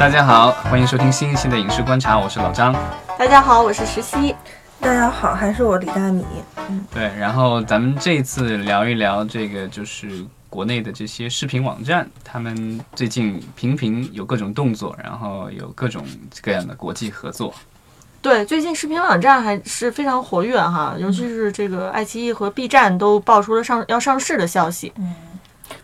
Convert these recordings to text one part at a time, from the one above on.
大家好，欢迎收听新一期的影视观察，我是老张。大家好，我是石溪。大家好，还是我李大米。嗯，对，然后咱们这次聊一聊这个，就是国内的这些视频网站，他们最近频频有各种动作，然后有各种各样的国际合作。对，最近视频网站还是非常活跃哈，尤其是这个爱奇艺和 B 站都爆出了上要上市的消息，嗯，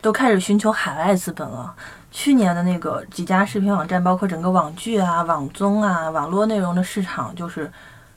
都开始寻求海外资本了。去年的那个几家视频网站，包括整个网剧啊、网综啊、网络内容的市场，就是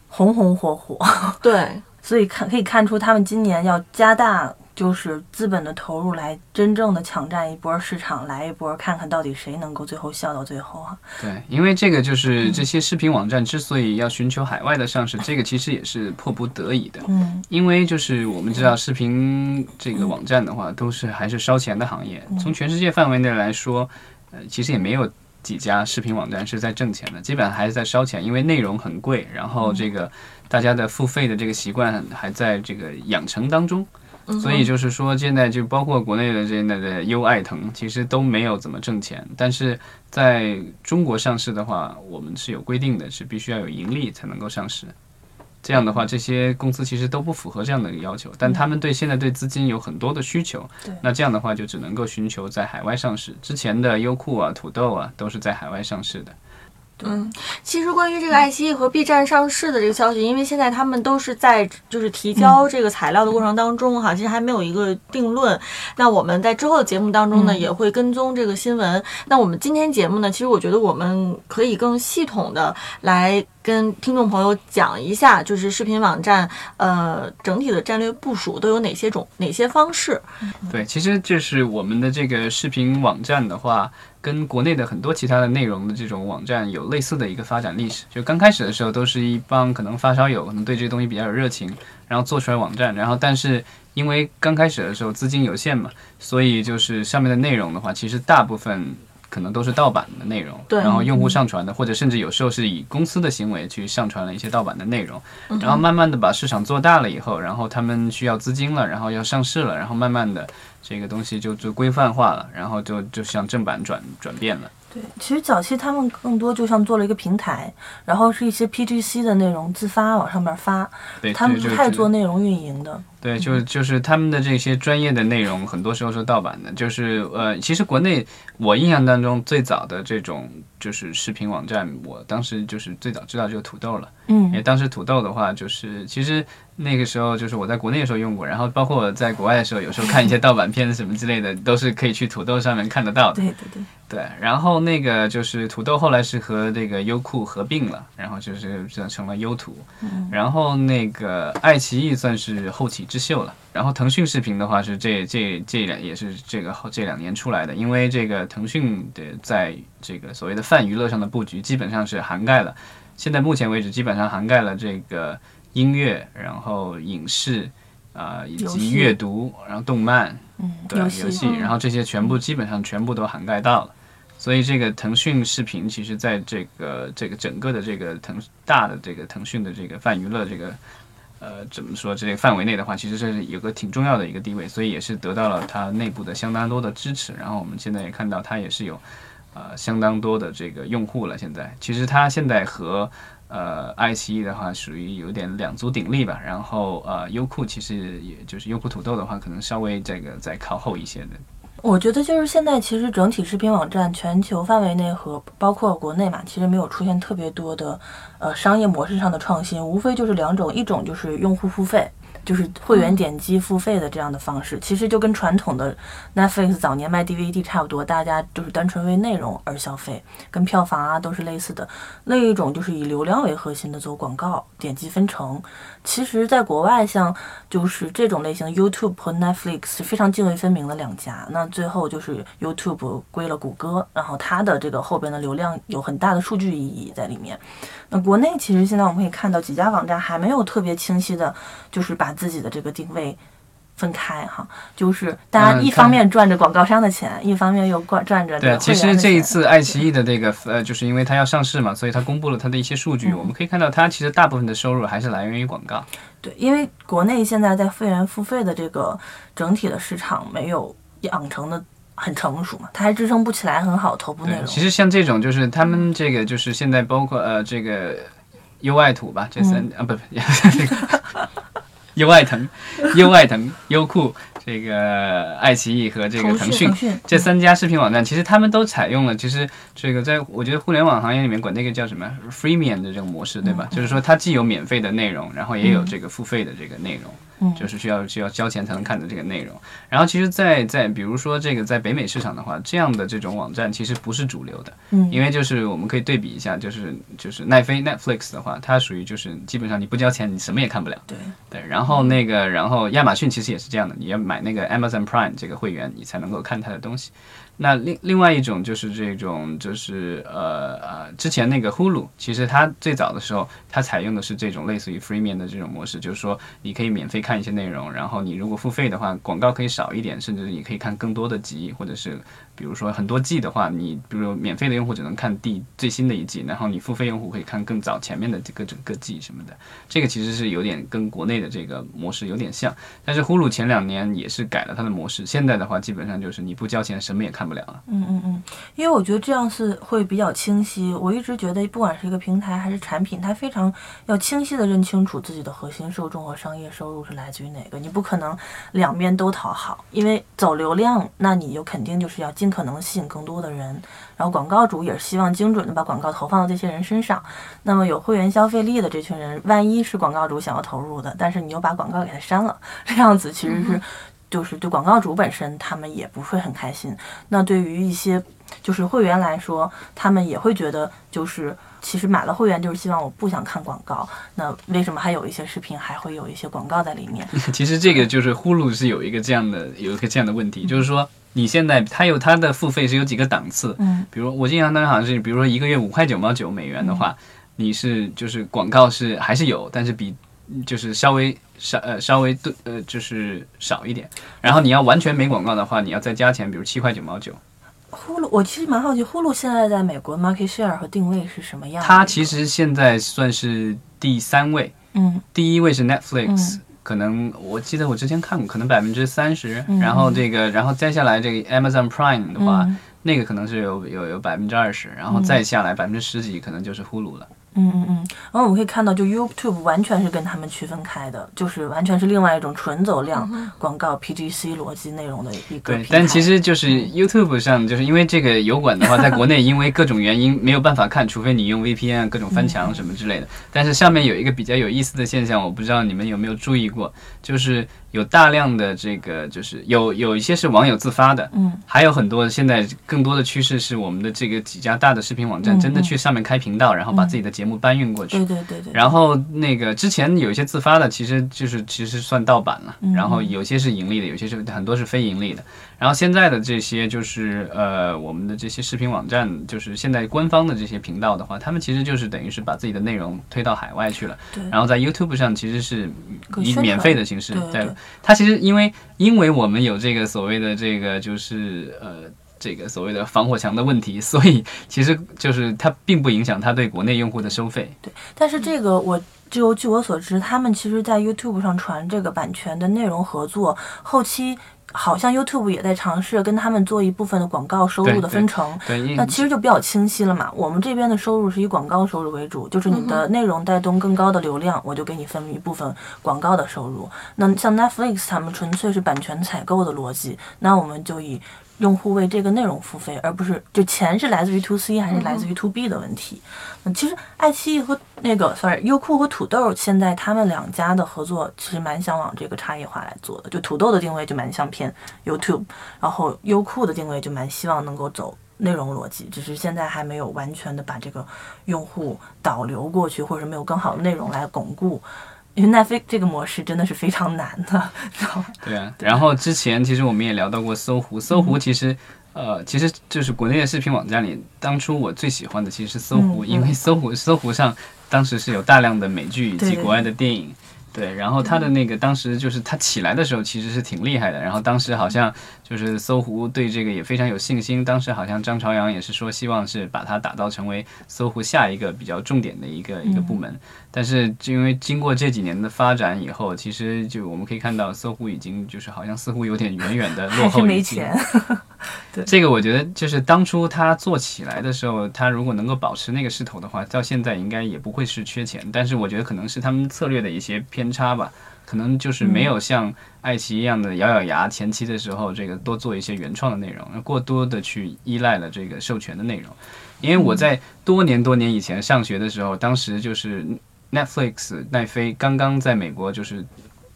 红红火火。对，所以看可以看出，他们今年要加大。就是资本的投入来真正的抢占一波市场，来一波看看到底谁能够最后笑到最后啊？对，因为这个就是这些视频网站之所以要寻求海外的上市，这个其实也是迫不得已的。嗯，因为就是我们知道视频这个网站的话，都是还是烧钱的行业。从全世界范围内来说，呃，其实也没有几家视频网站是在挣钱的，基本上还是在烧钱，因为内容很贵，然后这个大家的付费的这个习惯还在这个养成当中。所以就是说，现在就包括国内的现在的优爱腾，其实都没有怎么挣钱。但是在中国上市的话，我们是有规定的，是必须要有盈利才能够上市。这样的话，这些公司其实都不符合这样的一个要求。但他们对现在对资金有很多的需求，那这样的话就只能够寻求在海外上市。之前的优酷啊、土豆啊，都是在海外上市的。嗯，其实关于这个爱奇艺和 B 站上市的这个消息，因为现在他们都是在就是提交这个材料的过程当中哈，其实还没有一个定论。那我们在之后的节目当中呢，也会跟踪这个新闻。那我们今天节目呢，其实我觉得我们可以更系统的来跟听众朋友讲一下，就是视频网站呃整体的战略部署都有哪些种哪些方式。对，其实就是我们的这个视频网站的话。跟国内的很多其他的内容的这种网站有类似的一个发展历史，就刚开始的时候都是一帮可能发烧友，可能对这个东西比较有热情，然后做出来网站，然后但是因为刚开始的时候资金有限嘛，所以就是上面的内容的话，其实大部分可能都是盗版的内容，然后用户上传的，或者甚至有时候是以公司的行为去上传了一些盗版的内容，然后慢慢的把市场做大了以后，然后他们需要资金了，然后要上市了，然后慢慢的。这个东西就就规范化了，然后就就向正版转转变了。对，其实早期他们更多就像做了一个平台，然后是一些 PGC 的内容自发往上面发，他们不太做内容运营的。对，就就是他们的这些专业的内容，很多时候是盗版的。就是呃，其实国内我印象当中最早的这种就是视频网站，我当时就是最早知道就是土豆了。嗯，因为当时土豆的话，就是其实那个时候就是我在国内的时候用过，然后包括我在国外的时候，有时候看一些盗版片子什么之类的，都是可以去土豆上面看得到的。对对对。对，然后那个就是土豆后来是和这个优酷合并了，然后就是这成了优土。嗯。然后那个爱奇艺算是后起之秀了，然后腾讯视频的话是这这这两也是这个后这两年出来的，因为这个腾讯的在这个所谓的泛娱乐上的布局基本上是涵盖了，现在目前为止基本上涵盖了这个音乐，然后影视啊以及阅读，然后动漫，嗯，对游戏，然后这些全部基本上全部都涵盖到了。所以这个腾讯视频，其实在这个这个整个的这个腾大的这个腾讯的这个泛娱乐这个呃怎么说这个范围内的话，其实这是有个挺重要的一个地位，所以也是得到了它内部的相当多的支持。然后我们现在也看到它也是有呃相当多的这个用户了。现在其实它现在和呃爱奇艺的话属于有点两足鼎立吧。然后呃优酷其实也就是优酷土豆的话，可能稍微这个再靠后一些的。我觉得就是现在，其实整体视频网站全球范围内和包括国内嘛，其实没有出现特别多的，呃，商业模式上的创新，无非就是两种，一种就是用户付费。就是会员点击付费的这样的方式，其实就跟传统的 Netflix 早年卖 DVD 差不多，大家就是单纯为内容而消费，跟票房啊都是类似的。另一种就是以流量为核心的做广告，点击分成。其实，在国外像就是这种类型，YouTube 和 Netflix 是非常泾渭分明的两家。那最后就是 YouTube 归了谷歌，然后它的这个后边的流量有很大的数据意义在里面。那国内其实现在我们可以看到几家网站还没有特别清晰的，就是把自己的这个定位分开哈，就是大家一方面赚着广告商的钱，一方面又赚赚着对，其实这一次爱奇艺的这个呃，就是因为它要上市嘛，所以它公布了它的一些数据，我们可以看到它其实大部分的收入还是来源于广告。对，因为国内现在在会员付费的这个整体的市场没有养成的。很成熟嘛，它还支撑不起来很好头部内，容。其实像这种就是他们这个就是现在包括呃这个优爱土吧，这三、啊不不这个 优爱腾、优爱腾、优酷。这个爱奇艺和这个腾讯这三家视频网站，其实他们都采用了，其实这个在我觉得互联网行业里面管那个叫什么 freemium 的这个模式，对吧？就是说它既有免费的内容，然后也有这个付费的这个内容。嗯就是需要需要交钱才能看的这个内容。然后其实在，在比如说这个在北美市场的话，这样的这种网站其实不是主流的，嗯因为就是我们可以对比一下，就是就是奈飞 Netflix 的话，它属于就是基本上你不交钱你什么也看不了。对对，然后那个然后亚马逊其实也是这样的，你要买那个 Amazon Prime 这个会员，你才能够看它的东西。那另另外一种就是这种就是呃呃，之前那个 Hulu，其实它最早的时候，它采用的是这种类似于 freemium 的这种模式，就是说你可以免费看一些内容，然后你如果付费的话，广告可以少一点，甚至你可以看更多的集，或者是比如说很多季的话，你比如免费的用户只能看第最新的一季，然后你付费用户可以看更早前面的这个整个季什么的。这个其实是有点跟国内的这个模式有点像，但是 Hulu 前两年也是改了它的模式，现在的话基本上就是你不交钱什么也看不了了。嗯嗯嗯，因为我觉得这样是会比较清晰。我一直觉得，不管是一个平台还是产品，它非常要清晰的认清楚自己的核心受众和商业收入是来自于哪个。你不可能两边都讨好，因为走流量，那你就肯定就是要进可能吸引更多的人。然后广告主也是希望精准的把广告投放到这些人身上。那么有会员消费力的这群人，万一是广告主想要投入的，但是你又把广告给他删了，这样子其实是。就是对广告主本身，他们也不会很开心。那对于一些就是会员来说，他们也会觉得，就是其实买了会员就是希望我不想看广告。那为什么还有一些视频还会有一些广告在里面？其实这个就是呼噜是有一个这样的有一个这样的问题，就是说你现在它有它的付费是有几个档次，嗯，比如我印象当中好像是，比如说一个月五块九毛九美元的话，你是就是广告是还是有，但是比就是稍微少呃稍微对呃就是少一点，然后你要完全没广告的话，你要再加钱，比如七块九毛九。呼噜，我其实蛮好奇，呼噜现在在美国 market share 和定位是什么样的？它其实现在算是第三位，嗯。第一位是 Netflix，、嗯。可能我记得我之前看过，可能百分之三十，嗯。然后这个，然后再下来这个 Amazon Prime 的话，嗯。那个可能是有有有百分之二十，然后再下来百分之十几，可能就是呼噜了。嗯嗯嗯嗯，然后我们可以看到，就 YouTube 完全是跟他们区分开的，就是完全是另外一种纯走量广告 PGC 逻辑内容的一个。对但其实就是 YouTube 上，就是因为这个油管的话，在国内因为各种原因没有办法看，除非你用 VPN 啊各种翻墙什么之类的。但是上面有一个比较有意思的现象，我不知道你们有没有注意过，就是有大量的这个，就是有有一些是网友自发的，嗯，还有很多现在更多的趋势是我们的这个几家大的视频网站嗯真的去上面开频道，然后把自己的节目搬运过去。对对对对，然后那个之前有一些自发的，其实就是其实算盗版了，嗯然后有些是盈利的，有些是很多是非盈利的。然后现在的这些就是呃我们的这些视频网站，就是现在官方的这些频道的话，他们其实就是等于是把自己的内容推到海外去了。对然后在 YouTube 上其实是以免费的形式在它其实因为因为我们有这个所谓的这个就是呃。这个所谓的防火墙的问题，所以其实就是它并不影响它对国内用户的收费。对但是这个我就据我所知，他们其实在 YouTube 上传这个版权的内容合作，后期好像 YouTube 也在尝试跟他们做一部分的广告收入的分成。那其实就比较清晰了嘛。我们这边的收入是以广告收入为主，就是你的内容带动更高的流量，我就给你分一部分广告的收入。那像 Netflix 他们纯粹是版权采购的逻辑，那我们就以用户为这个内容付费，而不是就钱是来自于 to C 还是来自于 to B 的问题。嗯，其实爱奇艺和那个 sorry 优酷和土豆现在他们两家的合作其实蛮想往这个差异化来做的。就土豆的定位就蛮像偏 YouTube，然后优酷的定位就蛮希望能够走内容逻辑，只是现在还没有完全的把这个用户导流过去，或者是没有更好的内容来巩固。因为奈飞这个模式真的是非常难的，知道吗？对啊，然后之前其实我们也聊到过搜狐，搜狐其实。呃，其实就是国内的视频网站里，当初我最喜欢的其实是搜狐，因为搜狐搜狐上当时是有大量的美剧以及国外的电影，对，然后它的那个当时就是它起来的时候其实是挺厉害的，然后当时好像就是搜狐对这个也非常有信心，当时好像张朝阳也是说希望是把它打造成为搜狐下一个比较重点的一个一个部门，但是就因为经过这几年的发展以后，其实就我们可以看到搜狐已经就是好像似乎有点远远的 落后于今钱。对这个我觉得就是当初他做起来的时候，他如果能够保持那个势头的话，到现在应该也不会是缺钱。但是我觉得可能是他们策略的一些偏差吧，可能就是没有像爱奇艺一样的咬咬牙，前期的时候这个多做一些原创的内容，过多的去依赖了这个授权的内容。因为我在多年多年以前上学的时候，当时就是 Netflix 奈飞刚刚在美国就是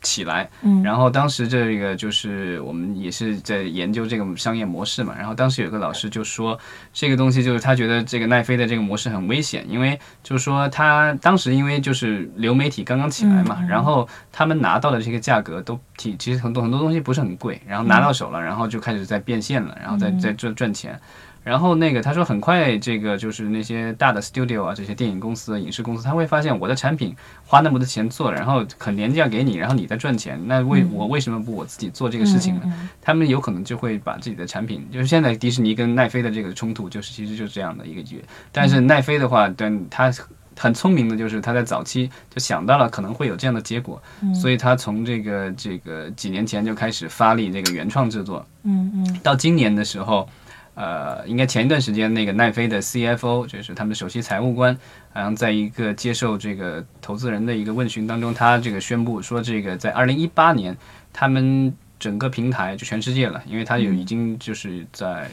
起来，嗯。然后当时这个就是我们也是在研究这个商业模式嘛，然后当时有个老师就说，这个东西就是他觉得这个奈飞的这个模式很危险，因为就是说他当时因为就是流媒体刚刚起来嘛，然后他们拿到的这个价格都挺其实很多很多东西不是很贵，然后拿到手了，然后就开始在变现了，然后在在赚赚钱。然后那个他说很快这个就是那些大的 studio 啊，这些电影公司、影视公司，他会发现我的产品花那么多钱做，然后很廉价给你，然后你再赚钱，那为我为什么不我自己做这个事情呢？他们有可能就会把自己的产品，就是现在迪士尼跟奈飞的这个冲突，就是其实就是这样的一个局。但是奈飞的话，但他很聪明的，就是他在早期就想到了可能会有这样的结果，所以他从这个这个几年前就开始发力这个原创制作，嗯嗯到今年的时候，呃，应该前一段时间那个奈飞的 CFO，就是他们的首席财务官，好像在一个接受这个投资人的一个问询当中，他这个宣布说，这个在二零一八年，他们整个平台就全世界了，因为他有已经就是在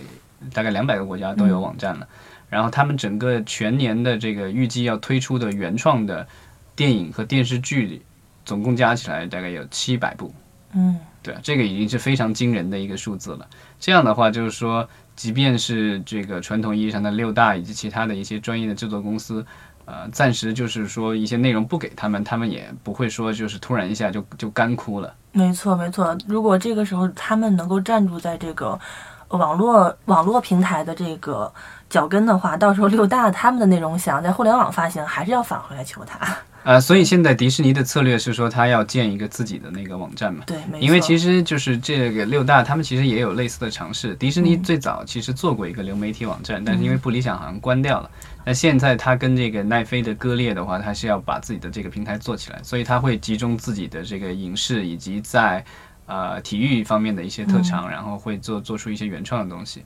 大概两百个国家都有网站了，然后他们整个全年的这个预计要推出的原创的电影和电视剧，总共加起来大概有七百部。嗯对，这个已经是非常惊人的一个数字了。这样的话，就是说，即便是这个传统意义上的六大以及其他的一些专业的制作公司，呃，暂时就是说一些内容不给他们，他们也不会说就是突然一下就就干枯了。没错没错。如果这个时候他们能够站住在这个网络网络平台的这个脚跟的话，到时候六大他们的内容想在互联网发行，还是要返回来求他。啊、所以现在迪士尼的策略是说，他要建一个自己的那个网站嘛。对，没错。因为其实就是这个六大，他们其实也有类似的尝试。迪士尼嗯最早其实做过一个流媒体网站，但是因为不理想，好像关掉了。那现在他跟这个奈飞的割裂的话，他是要把自己的这个平台做起来，所以他会集中自己的这个影视以及在呃体育方面的一些特长，然后会做做出一些原创的东西。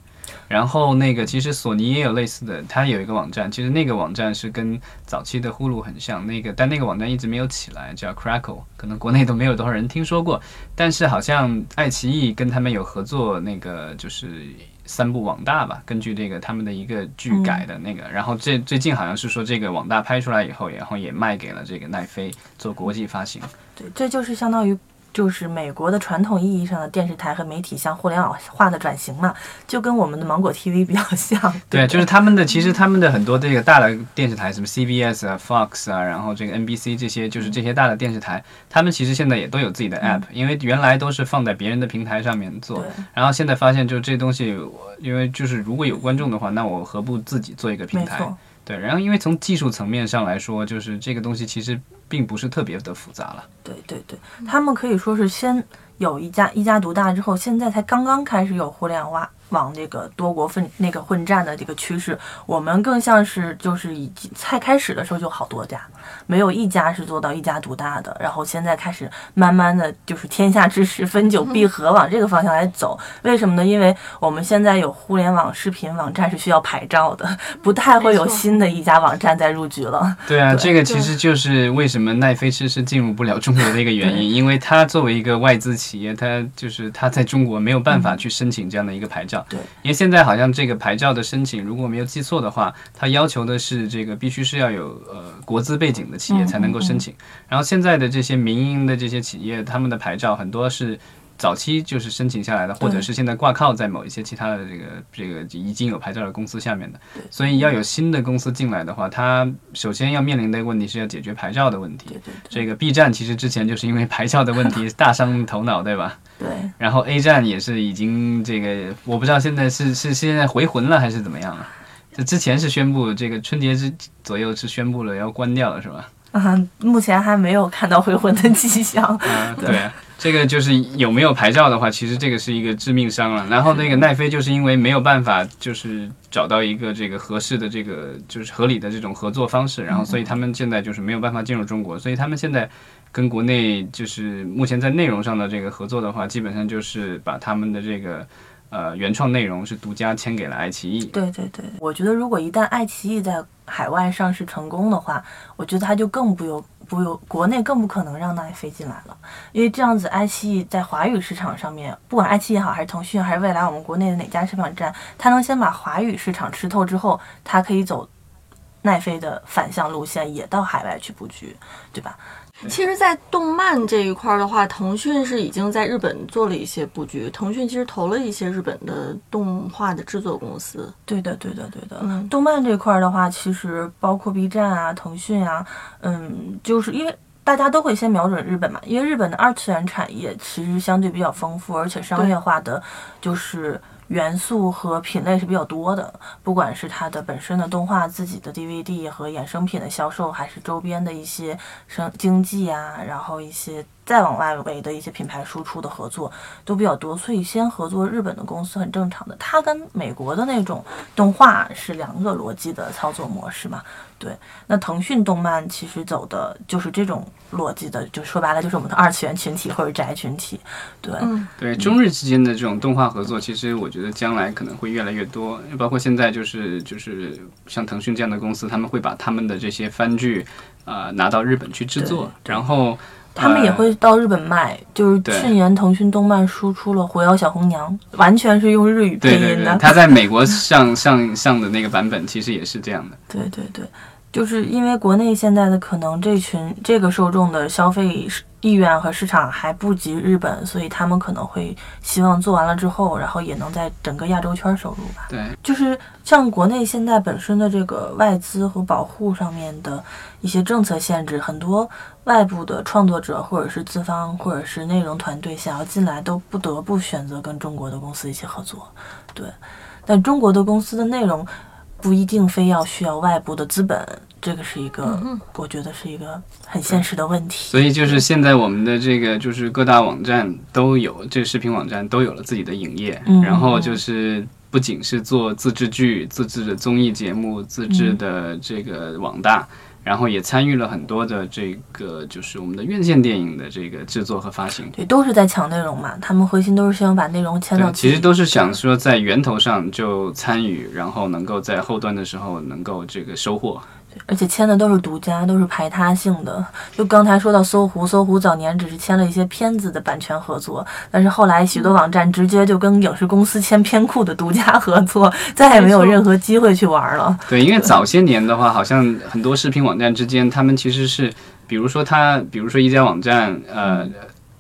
然后那个其实索尼也有类似的，它有一个网站，其实那个网站是跟早期的呼噜很像，那个但那个网站一直没有起来，叫 Crackle，可能国内都没有多少人听说过。但是好像爱奇艺跟他们有合作，那个就是三部网大吧，根据这个他们的一个剧改的那个，然后这最近好像是说这个网大拍出来以后，然后也卖给了这个奈飞做国际发行。对，这就是相当于就是美国的传统意义上的电视台和媒体向互联网化的转型嘛，就跟我们的芒果 TV 比较像。对，不就是他们的，其实他们的很多这个大的电视台，什么 CBS 啊、Fox 啊，然后这个 NBC 这些，就是这些大的电视台，他们其实现在也都有自己的 app，、因为原来都是放在别人的平台上面做，然后现在发现就这东西，我因为就是如果有观众的话，那我何不自己做一个平台？没错，对，然后因为从技术层面上来说，就是这个东西其实并不是特别的复杂了。对对对，他们可以说是先有一家一家独大之后，现在才刚刚开始有互联网往这个多国混那个混战的这个趋势。我们更像是就是已经才开始的时候就好多家，没有一家是做到一家独大的。然后现在开始慢慢的就是天下之时分久必合，往这个方向来走。为什么呢？因为我们现在有互联网视频网站是需要牌照的，不太会有新的一家网站再入局了。对啊，对这个其实就是为什么奈飞迟迟进入不了中国的一个原因，因为它作为一个外资企业，它就是它在中国没有办法去申请这样的一个牌照。对，因为现在好像这个牌照的申请，如果没有记错的话，它要求的是这个必须是要有呃国资背景的企业才能够申请。然后现在的这些民营的这些企业，他们的牌照很多是。早期就是申请下来的，或者是现在挂靠在某一些其他的这个这个已经有牌照的公司下面的，所以要有新的公司进来的话，它首先要面临的问题是要解决牌照的问题。对对对这个 B 站其实之前就是因为牌照的问题 大伤头脑，对吧？对。然后 A 站也是已经这个，我不知道现在是是现在回魂了还是怎么样了。这之前是宣布这个春节之左右是宣布了要关掉了，是吧？啊，目前还没有看到回魂的迹象。嗯，对啊，这个就是有没有牌照的话，其实这个是一个致命伤了。然后那个奈飞就是因为没有办法，就是找到一个这个合适的这个就是合理的这种合作方式，然后所以他们现在就是没有办法进入中国，所以他们现在跟国内就是目前在内容上的这个合作的话，基本上就是把他们的这个。呃原创内容是独家签给了爱奇艺。对对对，我觉得如果一旦爱奇艺在海外上市成功的话，我觉得它就更不由不由国内更不可能让奈飞进来了，因为这样子爱奇艺在华语市场上面，不管爱奇艺也好，还是腾讯，还是未来我们国内的哪家视频网站，它能先把华语市场吃透之后，它可以走奈飞的反向路线，也到海外去布局，对吧？其实，在动漫这一块儿的话，腾讯是已经在日本做了一些布局。腾讯其实投了一些日本的动画的制作公司。对的，对的，对的。嗯动漫这块儿的话，其实包括 B 站啊、腾讯啊，嗯，就是因为大家都会先瞄准日本嘛，因为日本的二次元产业其实相对比较丰富，而且商业化的就是元素和品类是比较多的，不管是它的本身的动画、自己的 DVD 和衍生品的销售，还是周边的一些生经济啊，然后一些。再往外围的一些品牌输出的合作都比较多，所以先合作日本的公司很正常的。它跟美国的那种动画是两个逻辑的操作模式嘛。对，那腾讯动漫其实走的就是这种逻辑的，就说白了就是我们的二次元群体或者宅群体。对，嗯，对中日之间的这种动画合作，其实我觉得将来可能会越来越多，包括现在就是就是像腾讯这样的公司，他们会把他们的这些番剧啊、呃拿到日本去制作，然后他们也呃会到日本卖，就是去年腾讯动漫输出了《狐妖小红娘》，完全是用日语配对对对音的，。他在美国上 上上的那个版本其实也是这样的。对对对，就是因为国内现在的可能这群这个受众的消费意愿和市场还不及日本，所以他们可能会希望做完了之后，然后也能在整个亚洲圈收入吧。对，就是像国内现在本身的这个外资和保护上面的一些政策限制，很多外部的创作者或者是资方或者是内容团队想要进来，都不得不选择跟中国的公司一起合作。对，但中国的公司的内容不一定非要需要外部的资本，这个是一个、我觉得是一个很现实的问题。所以就是现在我们的这个就是各大网站都有，这个视频网站都有了自己的影业，嗯然后就是不仅是做自制剧、自制的综艺节目、自制嗯的这个网大。然后也参与了很多的这个，就是我们的院线电影的这个制作和发行。对，都是在抢内容嘛，他们核心都是希望把内容签到。其实都是想说在源头上就参与，然后能够在后端的时候能够这个收获。而且签的都是独家，都是排他性的。就刚才说到搜狐，搜狐早年只是签了一些片子的版权合作，但是后来许多网站直接就跟影视公司签片库的独家合作，再也没有任何机会去玩了。对，因为早些年的话，好像很多视频网站之间，他们其实是，比如说他，比如说一家网站，呃，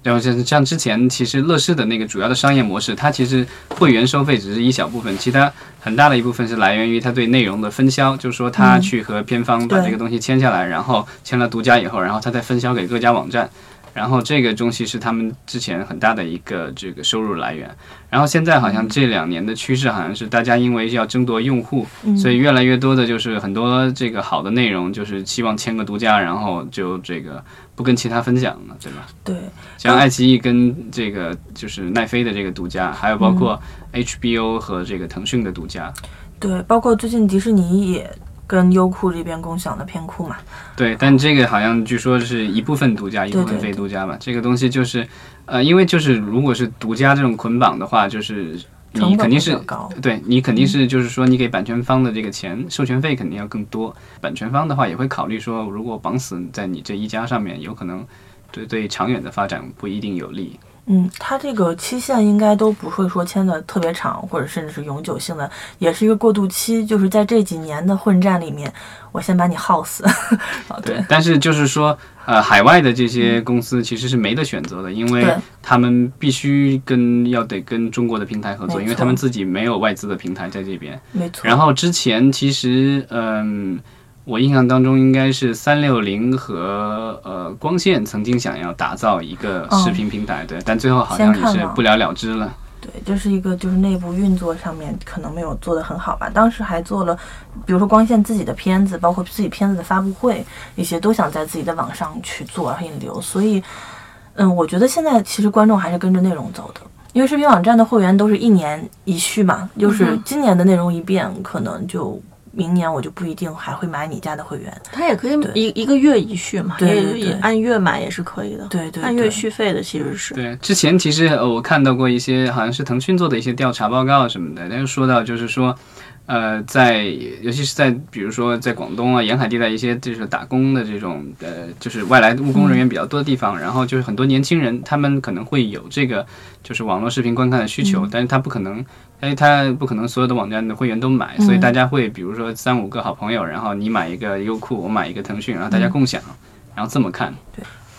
然后像像之前其实乐视的那个主要的商业模式，它其实会员收费只是一小部分，其他很大的一部分是来源于它对内容的分销，就是说他去和片方把这个东西签下来，然后签了独家以后，然后他再分销给各家网站。然后这个东西是他们之前很大的一个这个收入来源，然后现在好像这两年的趋势好像是大家因为要争夺用户，嗯。所以越来越多的就是很多这个好的内容，就是希望签个独家，然后就这个不跟其他分享了，对吧？对，像爱奇艺跟这个就是奈飞的这个独家，还有包括 HBO 和这个腾讯的独家，对，包括最近迪士尼也跟优酷这边共享的片库嘛。对，但这个好像据说是一部分独家，一部分非独家吧。这个东西就是，呃，因为就是如果是独家这种捆绑的话，就是你肯定是对你肯定是就是说你给版权方的这个钱授权费肯定要更多，版权方的话也会考虑说，如果绑死在你这一家上面，有可能对对长远的发展不一定有利。嗯，它这个期限应该都不会说签的特别长，或者甚至是永久性的，也是一个过渡期，就是在这几年的混战里面，我先把你耗死。哦，对，但是就是说，呃，海外的这些公司其实是没得选择的，因为他们必须跟要得跟中国的平台合作，因为他们自己没有外资的平台在这边。没错。然后之前其实，嗯，我印象当中应该是三六零和呃光线曾经想要打造一个视频平台，对，但最后好像也是不了了之了。对，这是一个就是内部运作上面可能没有做得很好吧。当时还做了，比如说光线自己的片子，包括自己片子的发布会，一些都想在自己的网上去做引流。所以，嗯，我觉得现在其实观众还是跟着内容走的，因为视频网站的会员都是一年一续嘛，就是今年的内容一变，可能就明年我就不一定还会买你家的会员。它也可以一一个月一续嘛，也对对对按月买也是可以的。对对按月续费的其实是。对，之前其实呃我看到过一些好像是腾讯做的一些调查报告什么的，但是说到就是说，呃，在尤其是在比如说在广东啊沿海地带一些就是打工的这种呃就是外来务工人员比较多的地方，然后就是很多年轻人他们可能会有这个就是网络视频观看的需求，但是他不可能。因为他不可能所有的网站的会员都买，所以大家会比如说三五个好朋友，然后你买一个优酷，我买一个腾讯，然后大家共享，然后这么看。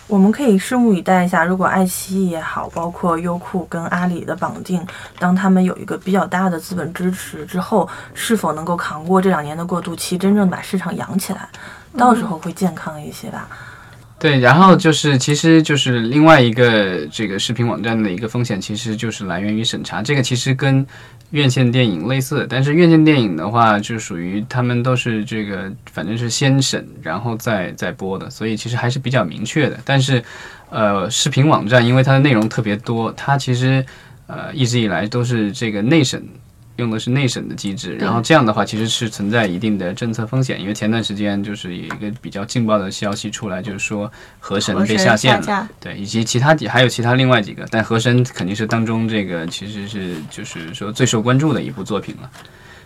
我们可以拭目以待一下，如果爱奇艺也好，包括优酷跟阿里的绑定，当他们有一个比较大的资本支持之后，是否能够扛过这两年的过渡期，真正把市场养起来，到时候会健康一些吧。对，然后就是，其实就是另外一个这个视频网站的一个风险，其实就是来源于审查。这个其实跟院线电影类似，但是院线电影的话，就属于他们都是这个，反正是先审，然后再再播的，所以其实还是比较明确的。但是，呃，视频网站因为它的内容特别多，它其实呃一直以来都是这个内审。用的是内审的机制，然后这样的话其实是存在一定的政策风险，因为前段时间就是有一个比较劲爆的消息出来，就是说河神被下线了，对，以及其他几还有其他另外几个，但河神肯定是当中这个其实是就是说最受关注的一部作品了。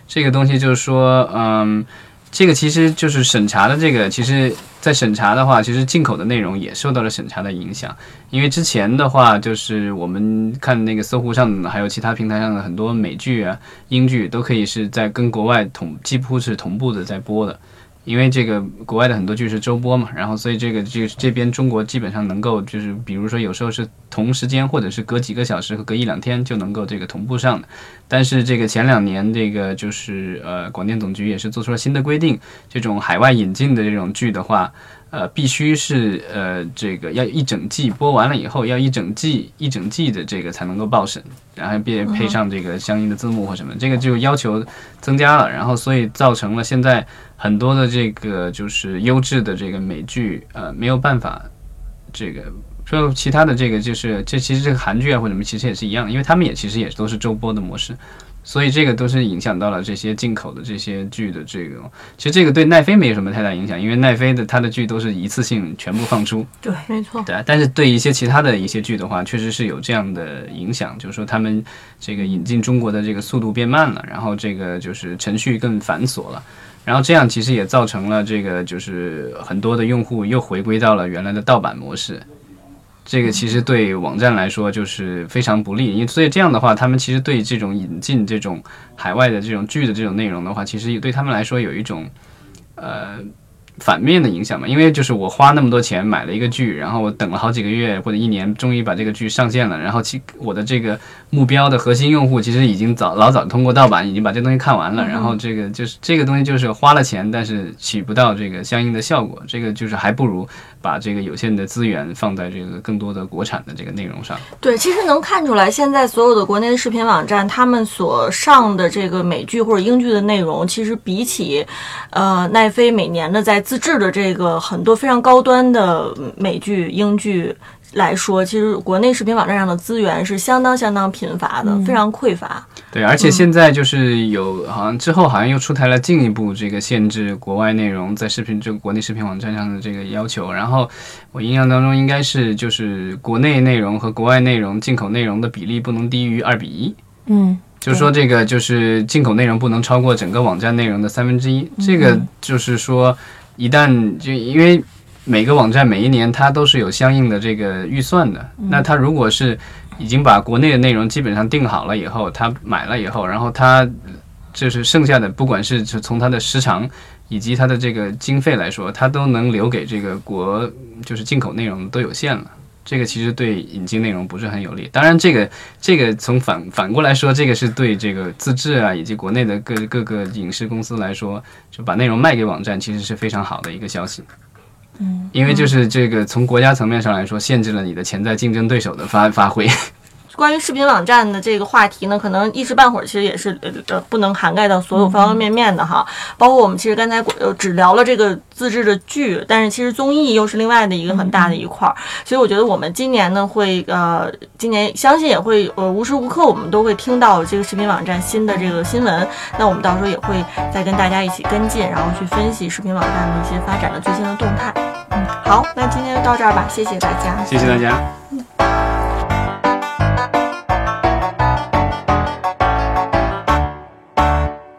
这个东西就是说，嗯，这个其实就是审查的这个，其实在审查的话，其实进口的内容也受到了审查的影响。因为之前的话，就是我们看那个搜狐上，还有其他平台上的很多美剧啊、英剧，都可以是在跟国外同几乎是同步的在播的。因为这个国外的很多剧是周播嘛，然后所以这个这这边中国基本上能够就是，比如说有时候是同时间，或者是隔几个小时和隔一两天就能够这个同步上的。但是这个前两年这个就是呃广电总局也是做出了新的规定，这种海外引进的这种剧的话，呃必须是呃这个要一整季播完了以后，要一整季一整季的这个才能够报审，然后并配上这个相应的字幕或什么，这个就要求增加了，然后所以造成了现在很多的这个就是优质的这个美剧呃没有办法这个。说其他的这个就是这其实这个韩剧啊或者什么其实也是一样，因为他们也其实也都是周播的模式，所以这个都是影响到了这些进口的这些剧的这个。其实这个对奈飞没有什么太大影响，因为奈飞的它的剧都是一次性全部放出。对，没错。对啊，但是对一些其他的一些剧的话，确实是有这样的影响，就是说他们这个引进中国的这个速度变慢了，然后这个就是程序更繁琐了。然后这样其实也造成了这个就是很多的用户又回归到了原来的盗版模式，这个其实对网站来说就是非常不利，因为所以这样的话，他们其实对这种引进这种海外的这种剧的这种内容的话，其实对他们来说有一种呃反面的影响嘛，因为就是我花那么多钱买了一个剧，然后我等了好几个月或者一年，终于把这个剧上线了，然后其我的这个目标的核心用户其实已经早老早通过盗版已经把这东西看完了，然后这个就是这个东西就是花了钱，但是起不到这个相应的效果，这个就是还不如把这个有限的资源放在这个更多的国产的这个内容上。对，其实能看出来，现在所有的国内的视频网站，他们所上的这个美剧或者英剧的内容，其实比起，呃，奈飞每年的在自制的这个很多非常高端的美剧、英剧来说，其实国内视频网站上的资源是相当相当贫乏的，非常匮乏。对，而且现在就是有好像之后好像又出台了进一步这个限制国外内容在视频这个国内视频网站上的这个要求。然后我印象当中应该是就是国内内容和国外内容进口内容的比例不能低于二比一。嗯，就是说，这个就是进口内容不能超过整个网站内容的三分之一。这个就是说，一旦就因为每个网站每一年它都是有相应的这个预算的，那它如果是已经把国内的内容基本上定好了以后，他买了以后，然后他就是剩下的，不管是从它的时长以及它的这个经费来说，它都能留给这个国就是进口内容都有限了。这个其实对引进内容不是很有利。当然，这个这个从反反过来说，这个是对这个自制啊以及国内的各各个影视公司来说，就把内容卖给网站，其实是非常好的一个消息。嗯，因为就是这个从国家层面上来说，限制了你的潜在竞争对手的发发挥。关于视频网站的这个话题呢，可能一时半会儿其实也是呃呃不能涵盖到所有方方面面的哈。包括我们其实刚才呃只聊了这个自制的剧，但是其实综艺又是另外的一个很大的一块儿。所以我觉得我们今年呢会呃，今年相信也会呃无时无刻我们都会听到这个视频网站新的这个新闻。那我们到时候也会再跟大家一起跟进，然后去分析视频网站的一些发展的最新的动态。嗯，好，那今天就到这儿吧，谢谢大家。谢谢大家。